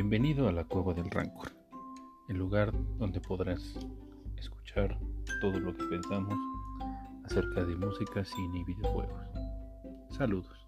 Bienvenido a la Cueva del Rancor, el lugar donde podrás escuchar todo lo que pensamos acerca de música, cine y videojuegos. Saludos.